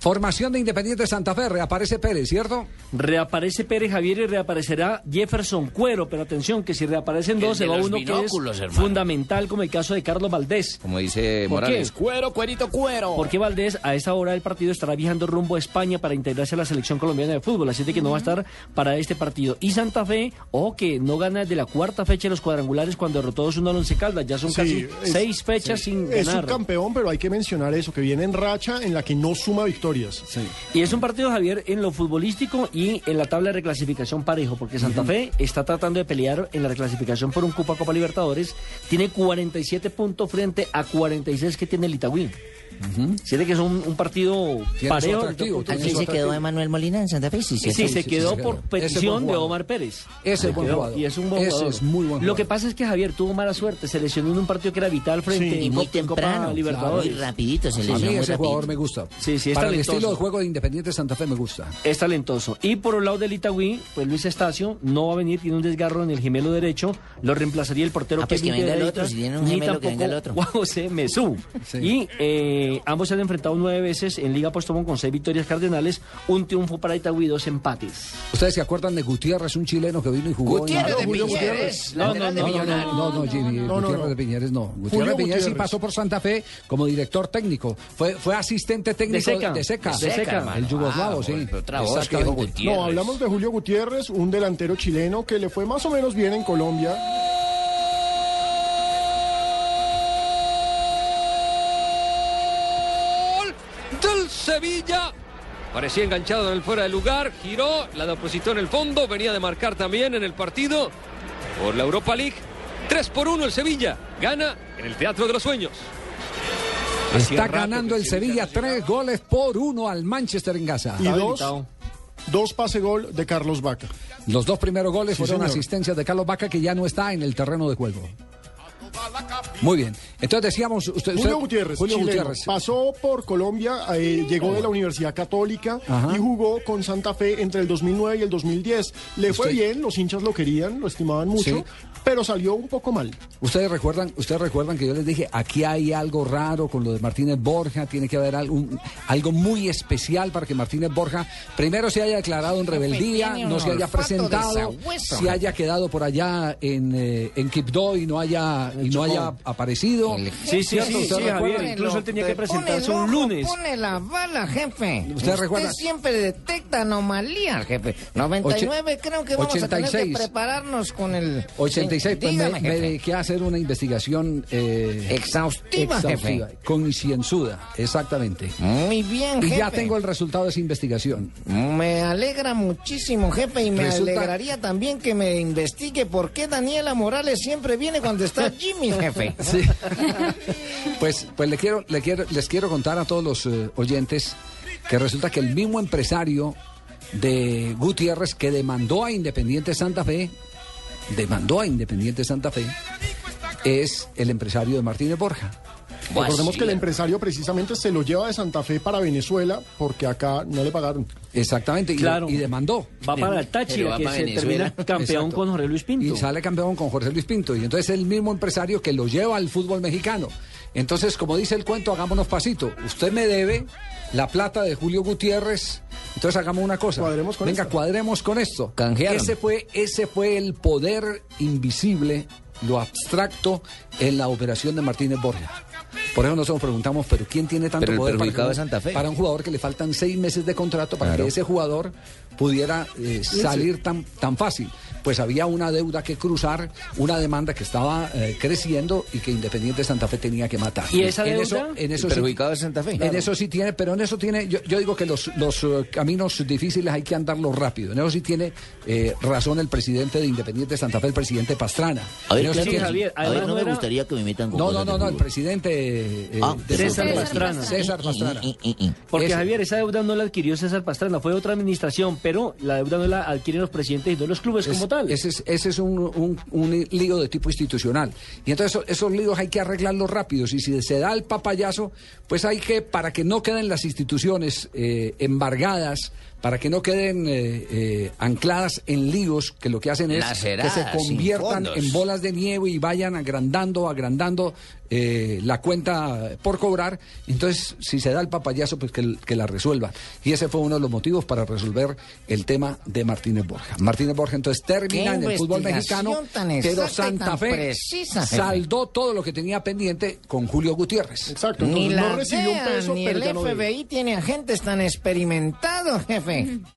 Formación de Independiente Santa Fe, reaparece Pérez, ¿cierto? Reaparece Pérez Javier y reaparecerá Jefferson Cuero, pero atención, que si reaparecen dos, se va uno que es hermano. fundamental, como el caso de Carlos Valdés. Como dice ¿Por Morales, qué? cuero, cuerito, cuero. Porque Valdés a esa hora del partido estará viajando rumbo a España para integrarse a la selección colombiana de fútbol, así de que no va a estar para este partido. Y Santa Fe, ojo que no gana de la cuarta fecha de los cuadrangulares cuando derrotó 2-1 al Once Caldas, ya son Sí, casi es- seis fechas sin Es ganar. subcampeón, pero hay que mencionar eso, que viene en racha en la que no suma victorias. Y es un partido, Javier, en lo futbolístico y en la tabla de reclasificación parejo, porque Santa Fe está tratando de pelear en la reclasificación por un cupo a Copa Libertadores. Tiene 47 puntos frente a 46 que tiene el Itagüí. Siente que es un, un partido parejo. atractivo, el ¿Aquí se quedó Emanuel Molina en Santa Fe? Sí, Sí, sí. se sí, quedó se por quedó. Petición de. Omar Pérez. Ese es buen quedó, jugador. Y es un buen Ese jugador. es muy buen Lo que pasa es que Javier tuvo mala suerte. Se lesionó en un partido que era vital frente Sí, Y muy Copa temprano. Muy rapidito se A lesionó mí muy ese rapidito. jugador me gusta. Sí, sí, es Para el talentoso. estilo de juego de Independiente Santa Fe me gusta. Es talentoso. Y por el lado del Itagüí, pues Luis Estacio no va a venir, tiene un desgarro en el gemelo derecho, lo reemplazaría el portero Ah, pues que venga el otro, si tiene un ni gemelo, que venga el tampoco otro. Juan José Mesú. Y eh, ambos se han enfrentado nueve veces en Liga Postobón con seis victorias cardenales, un triunfo para Itagüí, dos empates. ¿Ustedes se acuerdan de Gutiérrez, un chileno que vino y jugó? en- Gutiérrez de Julio Piñeres, No, de no, no, No, Millonarios. no, no, Jimmy, No, no, Gutiérrez no. de Piñeres no. Gutiérrez Julio de Piñeres sí pasó por Santa Fe como director técnico. Fue, fue asistente técnico Seca. de Seca. De Seca. El yugoslavo, Ah, sí. No, hablamos de Julio Gutiérrez, un delantero chileno que le fue más o menos bien en Colombia. Sevilla. Parecía enganchado en el fuera de lugar, giró, la depositó en el fondo, venía de marcar también en el partido por la Europa League. 3 por 1 el Sevilla, gana en el Teatro de los Sueños. Está ganando el Sevilla tres goles por uno al Manchester en casa. Y dos, dos pase gol de Carlos Vaca. Los dos primeros goles Sí, fueron señor. asistencias de Carlos Vaca que ya no está en el terreno de juego. Muy bien. Entonces decíamos usted, Julio usted- Gutiérrez, Julio chileno, Gutiérrez. pasó por Colombia, eh, llegó de la Universidad Católica Ajá. y jugó con Santa Fe entre el 2009 y el 2010. Le fue bien, los hinchas lo querían, lo estimaban mucho, Sí. pero salió un poco mal. Ustedes recuerdan, ustedes recuerdan que yo les dije, aquí hay algo raro con lo de Martínez Borja, tiene que haber algo, algo muy especial para que Martínez Borja primero se haya declarado en rebeldía, no se haya presentado, se haya quedado por allá en, eh, en Quibdó y no haya, y no haya aparecido. Sí, sí, sí, ¿Usted sí? Javier. Incluso él tenía que presentarse un lunes. Pone la bala, jefe. ¿Usted recuerda? siempre detecta anomalías, jefe. 99 creo que vamos a tener 86. que prepararnos con el... 86, pues me, dediqué a hacer una investigación eh, Exhaustiva, exhaustiva, concienzuda, exactamente. Muy bien, Y jefe. ya tengo el resultado de esa investigación. Me alegra muchísimo, jefe, y me alegraría también que me investigue por qué Daniela Morales siempre viene cuando está Jimmy, jefe. Sí. Pues, pues le quiero, le quiero, les quiero contar a todos los eh, oyentes que resulta que el mismo empresario de Gutiérrez que demandó a Independiente Santa Fe, demandó a Independiente Santa Fe, es el empresario de Martínez Borja. Recordemos que el empresario precisamente se lo lleva de Santa Fe para Venezuela porque acá no le pagaron. Exactamente, y, Claro. y demandó. Va para el Táchira, va que para se Venezuela. termina campeón Exacto. con Jorge Luis Pinto. Y sale campeón con Jorge Luis Pinto. Y entonces es el mismo empresario que lo lleva al fútbol mexicano. Entonces, como dice el cuento, hagámonos pasito. Usted me debe la plata de Julio Gutiérrez. Entonces hagamos una cosa. Cuadremos con Venga, esto. cuadremos con esto. Canjearon. Ese fue, ese fue el poder invisible, lo abstracto en la operación de Martínez Borja. Por eso nosotros preguntamos, pero ¿quién tiene tanto Pero el poder perjudicado que- es Santa Fe. para un jugador que le faltan seis meses de contrato para Claro. que ese jugador pudiera eh, salir tan, tan fácil? Pues había una deuda que cruzar, una demanda que estaba eh, creciendo y que Independiente Santa Fe tenía que matar. ¿Y esa En deuda? eso, en eso sí- es Santa Fe. en eso sí tiene, pero en eso tiene, yo, yo digo que los, los eh, caminos difíciles hay que andarlos rápido. En eso sí tiene eh, razón el presidente de Independiente Santa Fe, el presidente Pastrana. A ver, En eso sí sí, tiene- Javier, A ver, además no me era- gustaría que me metan con No, no, no, de no, el presidente eh, Ah, de César. Pastrana. César Pastrana. Y- y- y- y- Porque Ese. Javier, esa deuda no la adquirió César Pastrana, fue otra administración, pero la deuda no la adquieren los presidentes y no los clubes Es- como tal. Ese es, ese es un, un- un lío de tipo institucional. Y entonces esos, esos líos hay que arreglarlos rápidos. Y si se da el papayazo, pues hay que, para que no queden las instituciones eh, embargadas, para que no queden eh, eh, ancladas en líos, que lo que hacen es que se conviertan en bolas de nieve y vayan agrandando, agrandando eh, la cuenta por cobrar. Entonces, si se da el papayazo, pues que, que la resuelva. Y ese fue uno de los motivos para resolver el tema de Martínez Borja. Martínez Borja entonces termina en el fútbol mexicano, pero Santa Fe precisa, saldó todo lo que tenía pendiente con Julio Gutiérrez. Exacto, Ni entonces la no recibió un peso, ni pero el no. FBI tiene agentes tan experimentados, jefe. me. Mm-hmm.